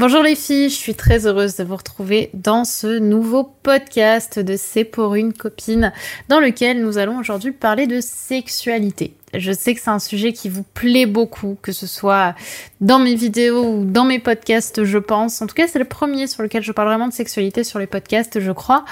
Bonjour les filles, je suis très heureuse de vous retrouver dans ce nouveau podcast de C'est pour une copine dans lequel nous allons aujourd'hui parler de sexualité. Je sais que c'est un sujet qui vous plaît beaucoup, que ce soit dans mes vidéos ou dans mes podcasts, je pense. En tout cas, c'est le premier sur lequel je parle vraiment de sexualité sur les podcasts, je crois.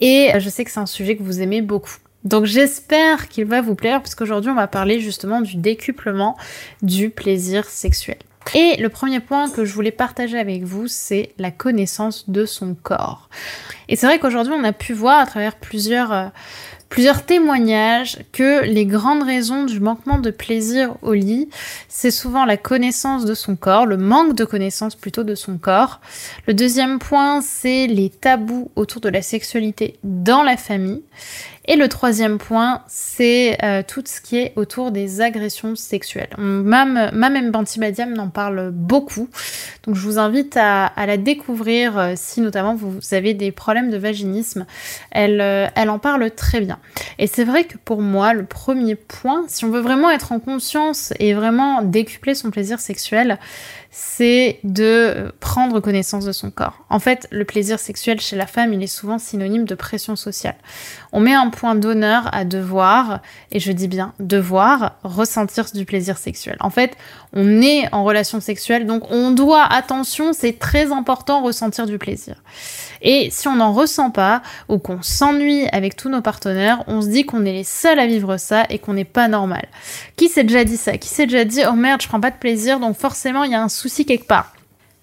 Et je sais que c'est un sujet que vous aimez beaucoup. Donc j'espère qu'il va vous plaire, puisqu'aujourd'hui on va parler justement du décuplement du plaisir sexuel. Et le premier point que je voulais partager avec vous, c'est la connaissance de son corps. Et c'est vrai qu'aujourd'hui, on a pu voir à travers plusieurs, euh, plusieurs témoignages que les grandes raisons du manquement de plaisir au lit, c'est souvent la connaissance de son corps, le manque de connaissance plutôt de son corps. Le deuxième point, c'est les tabous autour de la sexualité dans la famille. Et le troisième point, c'est euh, tout ce qui est autour des agressions sexuelles. Mam, Mam Bantibadiam en parle beaucoup, donc je vous invite à, la découvrir euh, si notamment vous avez des problèmes de vaginisme. Elle, euh, elle en parle très bien. Et c'est vrai que pour moi, le premier point, si on veut vraiment être en conscience et vraiment décupler son plaisir sexuel, c'est de prendre connaissance de son corps. En fait, le plaisir sexuel chez la femme, il est souvent synonyme de pression sociale. On met un point d'honneur à devoir, et je dis bien devoir, ressentir du plaisir sexuel. En fait, on est en relation sexuelle, donc on doit, attention, c'est très important, ressentir du plaisir. Et si on n'en ressent pas, ou qu'on s'ennuie avec tous nos partenaires, on se dit qu'on est les seuls à vivre ça et qu'on n'est pas normal. Qui s'est déjà dit ça? Qui s'est déjà dit, oh merde, je prends pas de plaisir, donc forcément, il y a un souci quelque part.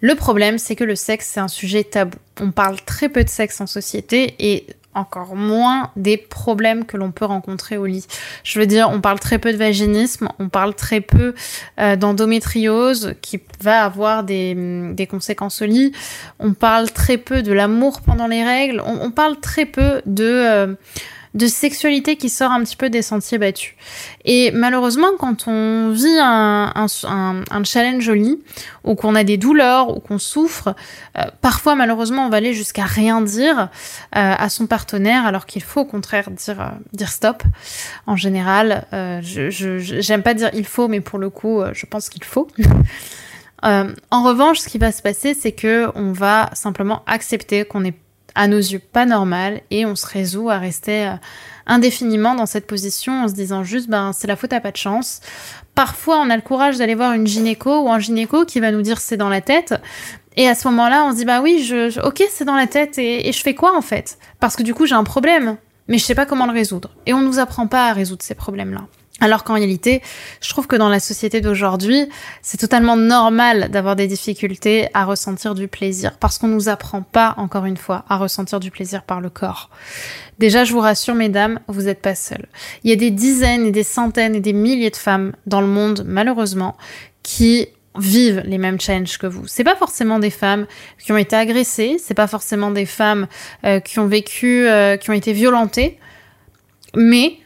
Le problème, c'est que le sexe, c'est un sujet tabou. On parle très peu de sexe en société et encore moins des problèmes que l'on peut rencontrer au lit. Je veux dire, on parle très peu de vaginisme, on parle très peu euh, d'endométriose qui va avoir des, des, conséquences au lit, on parle très peu de l'amour pendant les règles, on, on parle très peu de... Euh, de sexualité qui sort un petit peu des sentiers battus. Et malheureusement, quand on vit un, un, challenge lit, ou qu'on a des douleurs, ou qu'on souffre, euh, parfois malheureusement on va aller jusqu'à rien dire euh, à son partenaire, alors qu'il faut au contraire dire, euh, dire stop. En général, j'aime pas dire il faut, mais pour le coup, je pense qu'il faut. en revanche, ce qui va se passer, c'est que on va simplement accepter qu'on est à nos yeux pas normal et on se résout à rester euh, indéfiniment dans cette position en se disant juste ben c'est la faute à pas de chance. Parfois on a le courage d'aller voir une gynéco ou un gynéco qui va nous dire c'est dans la tête et à ce moment-là on se dit bah oui je, ok c'est dans la tête et, et je fais quoi en fait? Parce que du coup j'ai un problème mais je sais pas comment le résoudre et on nous apprend pas à résoudre ces problèmes là. Alors qu'en réalité, je trouve que dans la société d'aujourd'hui, c'est totalement normal d'avoir des difficultés à ressentir du plaisir, parce qu'on nous apprend pas, encore une fois, à ressentir du plaisir par le corps. Déjà, je vous rassure, mesdames, vous n'êtes pas seules. Il y a des dizaines et des centaines et des milliers de femmes dans le monde, malheureusement, qui vivent les mêmes challenges que vous. C'est pas forcément des femmes qui ont été agressées, c'est pas forcément des femmes euh, qui ont vécu, euh, qui ont été violentées, mais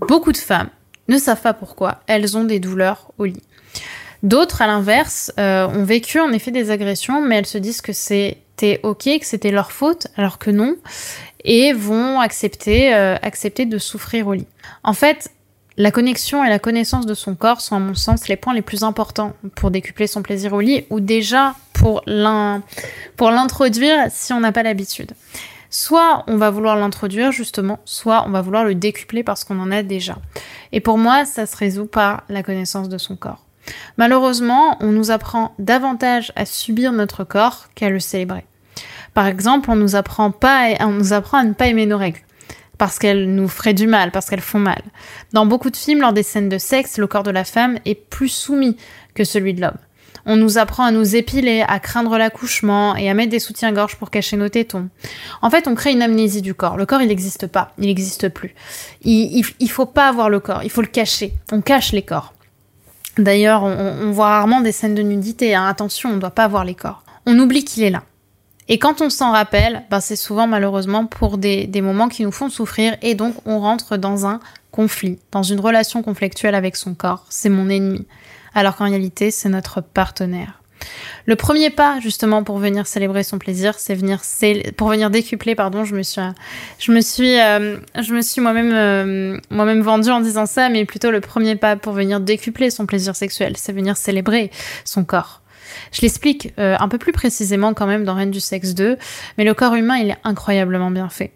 beaucoup de femmes ne savent pas pourquoi elles ont des douleurs au lit. D'autres, à l'inverse, euh, ont vécu en effet des agressions, mais elles se disent que c'était ok, que c'était leur faute, alors que non, et vont accepter, euh, accepter de souffrir au lit. En fait, la connexion et la connaissance de son corps sont à mon sens les points les plus importants pour décupler son plaisir au lit, ou déjà pour l'introduire si on n'a pas l'habitude. Soit on va vouloir l'introduire justement, soit on va vouloir le décupler parce qu'on en a déjà. Et pour moi, ça se résout par la connaissance de son corps. Malheureusement, on nous apprend davantage à subir notre corps qu'à le célébrer. Par exemple, on nous apprend pas, on nous apprend à ne pas aimer nos règles. parce qu'elles nous feraient du mal, parce qu'elles font mal. Dans beaucoup de films, lors des scènes de sexe, le corps de la femme est plus soumis que celui de l'homme. On nous apprend à nous épiler, à craindre l'accouchement et à mettre des soutiens-gorge pour cacher nos tétons. En fait, on crée une amnésie du corps. Le corps, il n'existe pas. Il n'existe plus. Il, il, faut pas avoir le corps. Il faut le cacher. On cache les corps. D'ailleurs, on, voit rarement des scènes de nudité. Hein. Attention, on ne doit pas voir les corps. On oublie qu'il est là. Et quand on s'en rappelle, ben c'est souvent malheureusement pour des, des, moments qui nous font souffrir et donc on rentre dans un conflit, dans une relation conflictuelle avec son corps. C'est mon ennemi alors qu'en réalité, c'est notre partenaire. Le premier pas, justement, pour venir célébrer son plaisir, c'est venir pour venir décupler, pardon, je me suis, je me suis, euh, je me suis moi-même, euh, moi-même vendue en disant ça, mais plutôt le premier pas pour venir décupler son plaisir sexuel, c'est venir célébrer son corps. Je l'explique euh, un peu plus précisément quand même dans Reine du sexe 2, mais le corps humain, il est incroyablement bien fait.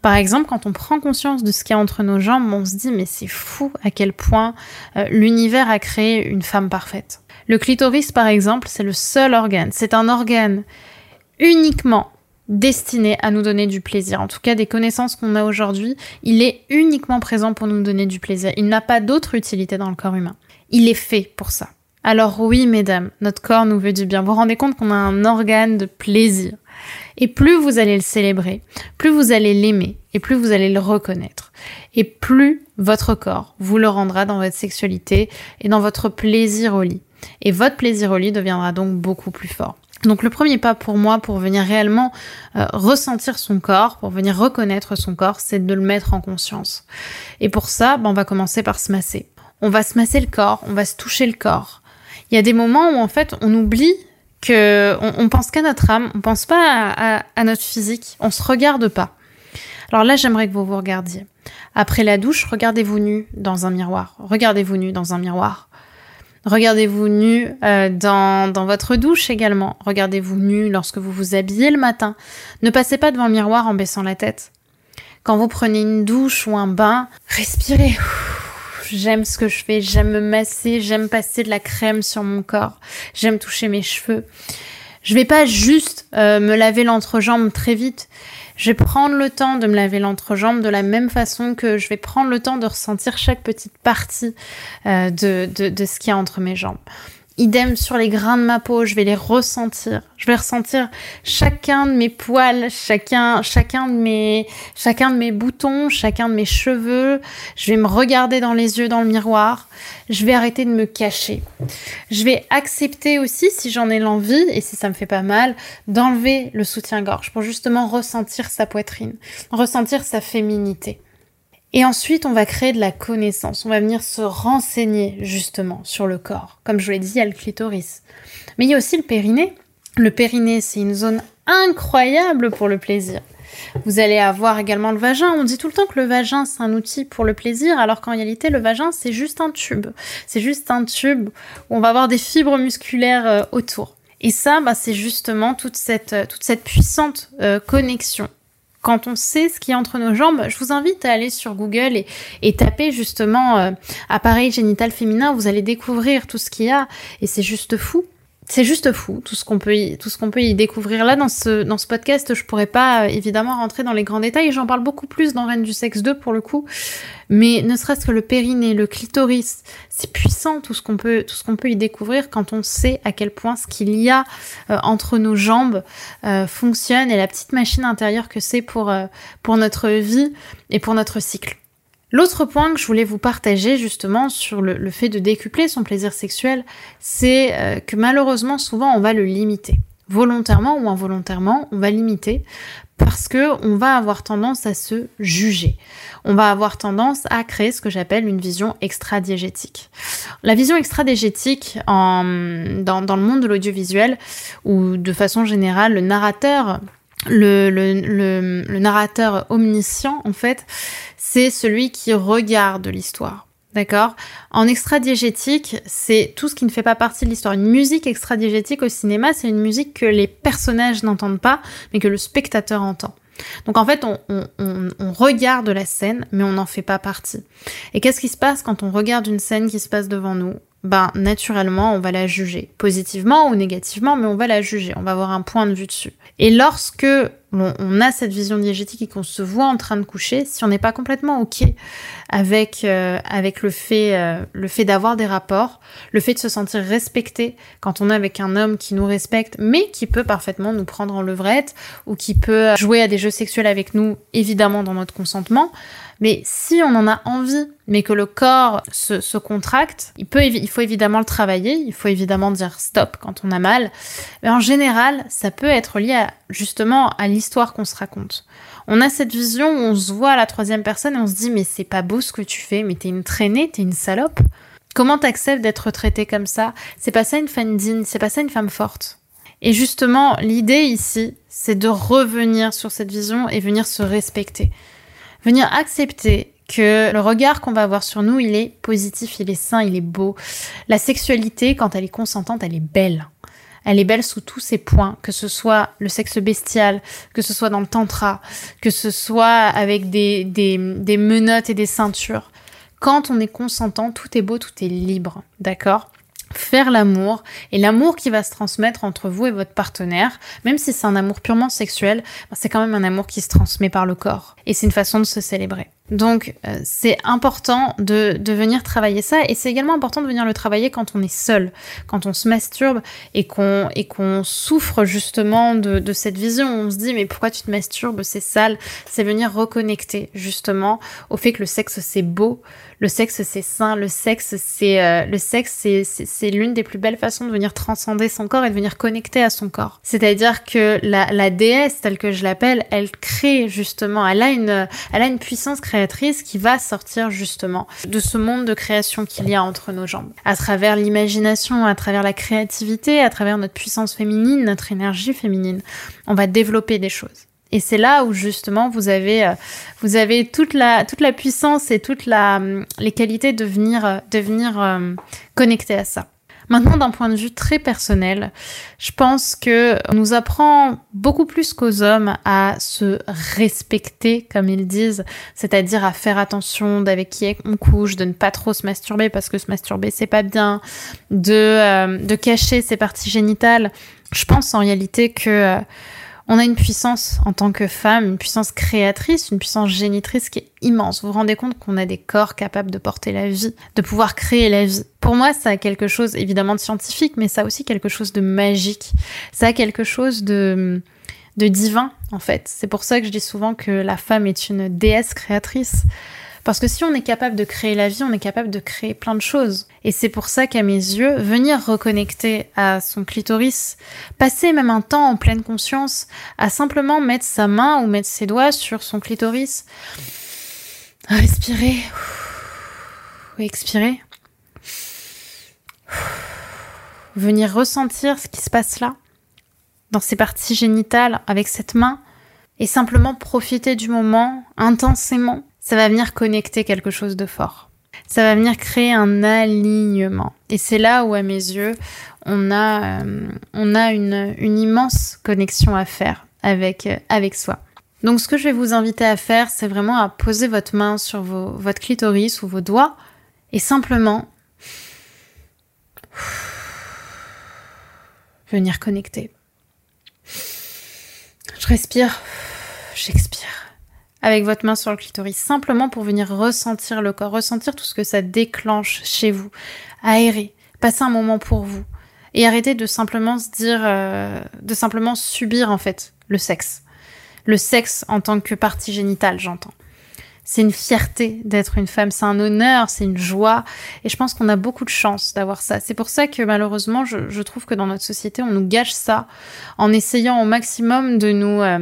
Par exemple, quand on prend conscience de ce qu'il y a entre nos jambes, on se dit mais c'est fou à quel point euh, l'univers a créé une femme parfaite. Le clitoris, par exemple, c'est le seul organe. C'est un organe uniquement destiné à nous donner du plaisir. En tout cas, des connaissances qu'on a aujourd'hui, il est uniquement présent pour nous donner du plaisir. Il n'a pas d'autre utilité dans le corps humain. Il est fait pour ça. Alors oui, mesdames, notre corps nous veut du bien. Vous vous rendez compte qu'on a un organe de plaisir. Et plus vous allez le célébrer, plus vous allez l'aimer et plus vous allez le reconnaître. Et plus votre corps vous le rendra dans votre sexualité et dans votre plaisir au lit. Et votre plaisir au lit deviendra donc beaucoup plus fort. Donc le premier pas pour moi pour venir réellement euh, ressentir son corps, pour venir reconnaître son corps, c'est de le mettre en conscience. Et pour ça, ben, on va commencer par se masser. On va se masser le corps, on va se toucher le corps. Il y a des moments où en fait on oublie que on, pense qu'à notre âme, on pense pas à, notre physique, on se regarde pas. Alors là, j'aimerais que vous vous regardiez. Après la douche, regardez-vous nu dans un miroir. Regardez-vous nu dans un miroir. Regardez-vous nu euh, dans, dans votre douche également. Regardez-vous nu lorsque vous vous habillez le matin. Ne passez pas devant le miroir en baissant la tête. Quand vous prenez une douche ou un bain, respirez j'aime ce que je fais, j'aime me masser, j'aime passer de la crème sur mon corps, j'aime toucher mes cheveux. Je vais pas juste euh, me laver l'entrejambe très vite. Je vais prendre le temps de me laver l'entrejambe de la même façon que je vais prendre le temps de ressentir chaque petite partie euh, de, de, de ce qu'il y a entre mes jambes. Idem sur les grains de ma peau, je vais les ressentir. Je vais ressentir chacun de mes poils, chacun, chacun de mes, chacun de mes boutons, chacun de mes cheveux. Je vais me regarder dans les yeux dans le miroir. Je vais arrêter de me cacher. Je vais accepter aussi, si j'en ai l'envie et si ça me fait pas mal, d'enlever le soutien-gorge pour justement ressentir sa poitrine, ressentir sa féminité. Et ensuite, on va créer de la connaissance. On va venir se renseigner justement sur le corps. Comme je vous l'ai dit, il y a le clitoris. Mais il y a aussi le périnée. Le périnée, c'est une zone incroyable pour le plaisir. Vous allez avoir également le vagin. On dit tout le temps que le vagin, c'est un outil pour le plaisir, alors qu'en réalité, le vagin, c'est juste un tube. C'est juste un tube où on va avoir des fibres musculaires euh, autour. Et ça, bah, c'est justement toute cette, euh, toute cette puissante euh, connexion quand on sait ce qui est entre nos jambes, je vous invite à aller sur Google et, taper justement euh, appareil génital féminin. Vous allez découvrir tout ce qu'il y a et c'est juste fou c'est juste fou tout ce qu'on peut y, tout ce qu'on peut y découvrir. Là dans ce podcast je pourrais pas euh, évidemment rentrer dans les grands détails. J'en parle beaucoup plus dans Reine du sexe 2 pour le coup. Mais ne serait-ce que le périnée le clitoris c'est puissant tout ce qu'on peut y découvrir quand on sait à quel point ce qu'il y a euh, entre nos jambes euh, fonctionne et la petite machine intérieure que c'est pour notre vie et pour notre cycle L'autre point que je voulais vous partager justement sur le, fait de décupler son plaisir sexuel, c'est euh, que malheureusement souvent on va le limiter. Volontairement ou involontairement, on va limiter parce que on va avoir tendance à se juger. On va avoir tendance à créer ce que j'appelle une vision extra-diégétique. La vision extra-diégétique dans, dans le monde de l'audiovisuel ou de façon générale, le narrateur le, le, narrateur omniscient, en fait, c'est celui qui regarde l'histoire. D'accord? En extra-diégétique, c'est tout ce qui ne fait pas partie de l'histoire. Une musique extra-diégétique au cinéma, c'est une musique que les personnages n'entendent pas, mais que le spectateur entend. Donc en fait, on, on, on, regarde la scène, mais on n'en fait pas partie. Et qu'est-ce qui se passe quand on regarde une scène qui se passe devant nous? Ben naturellement, on va la juger, positivement ou négativement, mais on va la juger, on va avoir un point de vue dessus. Et lorsque on, a cette vision diégétique et qu'on se voit en train de coucher, si on n'est pas complètement ok avec euh, avec le fait euh, le fait d'avoir des rapports, le fait de se sentir respecté quand on est avec un homme qui nous respecte, mais qui peut parfaitement nous prendre en levrette ou qui peut jouer à des jeux sexuels avec nous, évidemment dans notre consentement. Mais si on en a envie, mais que le corps se, contracte, il, peut, il faut évidemment le travailler, il faut évidemment dire stop quand on a mal. Mais en général, ça peut être lié justement à l'histoire qu'on se raconte. On a cette vision où on se voit à la troisième personne et on se dit mais c'est pas beau ce que tu fais, mais t'es une traînée, t'es une salope. Comment t'acceptes d'être traitée comme ça? C'est pas ça une femme digne, c'est pas ça une femme forte. Et justement, l'idée ici, c'est de revenir sur cette vision et venir se respecter venir accepter que le regard qu'on va avoir sur nous, il est positif, il est sain, il est beau. La sexualité, quand elle est consentante, elle est belle. Elle est belle sous tous ses points, que ce soit le sexe bestial, que ce soit dans le tantra, que ce soit avec des, des, menottes et des ceintures. Quand on est consentant, tout est beau, tout est libre, d'accord? Faire l'amour et l'amour qui va se transmettre entre vous et votre partenaire, même si c'est un amour purement sexuel, ben, c'est quand même un amour qui se transmet par le corps. Et c'est une façon de se célébrer. Donc euh, c'est important de, de, venir travailler ça. Et c'est également important de venir le travailler quand on est seul, quand on se masturbe et qu'on et qu'on souffre justement de, de, cette vision. On se dit mais pourquoi tu te masturbes, c'est sale, c'est venir reconnecter justement au fait que le sexe c'est beau, le sexe c'est sain, le sexe c'est euh, le sexe c'est c'est l'une des plus belles façons de venir transcender son corps et de venir connecter à son corps. C'est-à-dire que la, la déesse telle que je l'appelle, elle crée justement, elle a une elle a une puissance créatrice qui va sortir justement de ce monde de création qu'il y a entre nos jambes. À travers l'imagination, à travers la créativité, à travers notre puissance féminine, notre énergie féminine, on va développer des choses. Et c'est là où justement vous avez euh, vous avez toute la toute la puissance et toutes la les qualités de venir de venir euh, connecter à ça. Maintenant, d'un point de vue très personnel, je pense que on nous apprend beaucoup plus qu'aux hommes à se respecter, comme ils disent, c'est-à-dire à faire attention d'avec qui on couche, de ne pas trop se masturber parce que se masturber c'est pas bien, de euh, de cacher ses parties génitales. Je pense en réalité que on a une puissance en tant que femme, une puissance créatrice, une puissance génitrice qui est immense. Vous vous rendez compte qu'on a des corps capables de porter la vie, de pouvoir créer la vie. Pour moi, ça a quelque chose évidemment de scientifique, mais ça a aussi quelque chose de magique. Ça a quelque chose de de divin en fait. C'est pour ça que je dis souvent que la femme est une déesse créatrice. Parce que si on est capable de créer la vie, on est capable de créer plein de choses. Et c'est pour ça qu'à mes yeux, venir reconnecter à son clitoris, passer même un temps en pleine conscience, à simplement mettre sa main ou mettre ses doigts sur son clitoris, respirer, expirer, venir ressentir ce qui se passe là, dans ses parties génitales, avec cette main, et simplement profiter du moment intensément ça va venir connecter quelque chose de fort. Ça va venir créer un alignement. Et c'est là où, à mes yeux, on a, euh, on a une, immense connexion à faire avec, euh, avec soi. Donc, ce que je vais vous inviter à faire, c'est vraiment à poser votre main sur vos, votre clitoris ou vos doigts et simplement venir connecter. Je respire, j'expire avec votre main sur le clitoris, simplement pour venir ressentir le corps, ressentir tout ce que ça déclenche chez vous, aérer, passer un moment pour vous, et arrêter de simplement se dire, euh, de simplement subir en fait le sexe, le sexe en tant que partie génitale, j'entends c'est une fierté d'être une femme, c'est un honneur, c'est une joie. Et je pense qu'on a beaucoup de chance d'avoir ça. C'est pour ça que malheureusement, je, trouve que dans notre société, on nous gâche ça en essayant au maximum de nous, euh,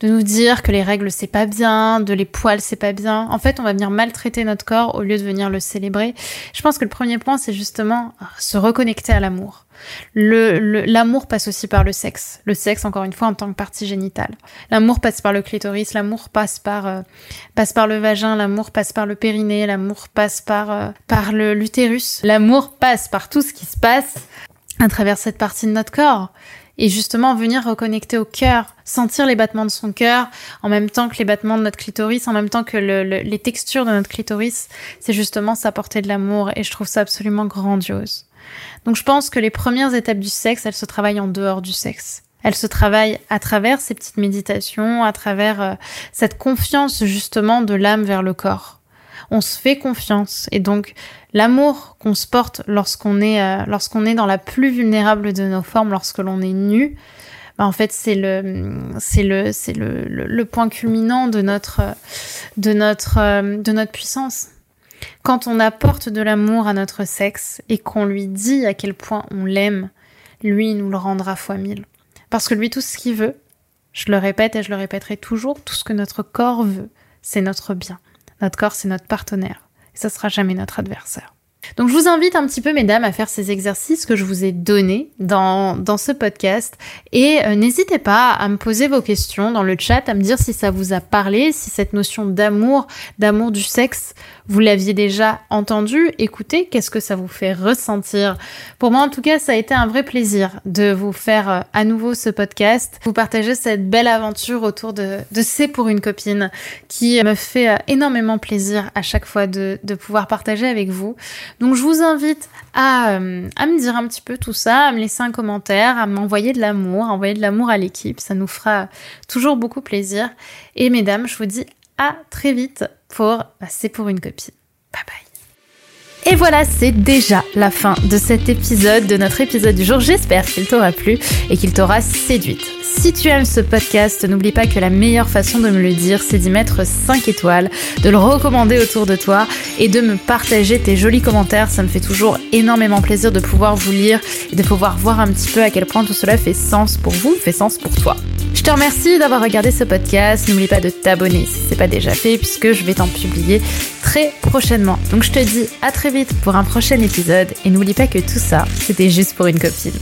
de nous dire que les règles c'est pas bien, de les poils c'est pas bien. En fait, on va venir maltraiter notre corps au lieu de venir le célébrer. Je pense que le premier point, c'est justement se reconnecter à l'amour. Le, l'amour passe aussi par le sexe. Le sexe, encore une fois, en tant que partie génitale. L'amour passe par le clitoris, l'amour passe par, euh, passe par le vagin, l'amour passe par le périnée, l'amour passe par, euh, par le, l'utérus. L'amour passe par tout ce qui se passe à travers cette partie de notre corps. Et justement, venir reconnecter au cœur, sentir les battements de son cœur, en même temps que les battements de notre clitoris, en même temps que les textures de notre clitoris, c'est justement s'apporter de l'amour. Et je trouve ça absolument grandiose. Donc je pense que les premières étapes du sexe, elles se travaillent en dehors du sexe. Elle se travaille à travers ces petites méditations, à travers euh, cette confiance justement de l'âme vers le corps. On se fait confiance et donc l'amour qu'on se porte lorsqu'on est euh, est dans la plus vulnérable de nos formes, lorsque l'on est nu, bah, en fait c'est le le le, le, point culminant de notre de notre euh, de notre puissance. Quand on apporte de l'amour à notre sexe et qu'on lui dit à quel point on l'aime, lui nous le rendra fois mille. Parce que lui, tout ce qu'il veut, je le répète et je le répéterai toujours, tout ce que notre corps veut, c'est notre bien. Notre corps, c'est notre partenaire. Et ça sera jamais notre adversaire. Donc je vous invite un petit peu, mesdames, à faire ces exercices que je vous ai donnés dans, ce podcast. Et euh, n'hésitez pas à me poser vos questions dans le chat, à me dire si ça vous a parlé, si cette notion d'amour, d'amour du sexe, vous l'aviez déjà entendu, écoutez, qu'est-ce que ça vous fait ressentir? Pour moi, en tout cas, ça a été un vrai plaisir de vous faire euh, à nouveau ce podcast, vous partager cette belle aventure autour de, C'est pour une copine qui me fait euh, énormément plaisir à chaque fois de, de pouvoir partager avec vous. Donc, je vous invite à, euh, à me dire un petit peu tout ça, à me laisser un commentaire, à m'envoyer de l'amour, à envoyer de l'amour à l'équipe. Ça nous fera toujours beaucoup plaisir. Et mesdames, je vous dis à très vite pour C'est pour une copine. Bye bye. Et voilà, c'est déjà la fin de cet épisode, de notre épisode du jour. J'espère qu'il t'aura plu et qu'il t'aura séduite. Si tu aimes ce podcast, n'oublie pas que la meilleure façon de me le dire, c'est d'y mettre 5 étoiles, de le recommander autour de toi et de me partager tes jolis commentaires. Ça me fait toujours énormément plaisir de pouvoir vous lire et de pouvoir voir un petit peu à quel point tout cela fait sens pour vous, fait sens pour toi. Je te remercie d'avoir regardé ce podcast. N'oublie pas de t'abonner si c'est pas déjà fait puisque je vais t'en publier très prochainement. Donc je te dis à très vite pour un prochain épisode et n'oublie pas que tout ça, c'était juste pour une copine.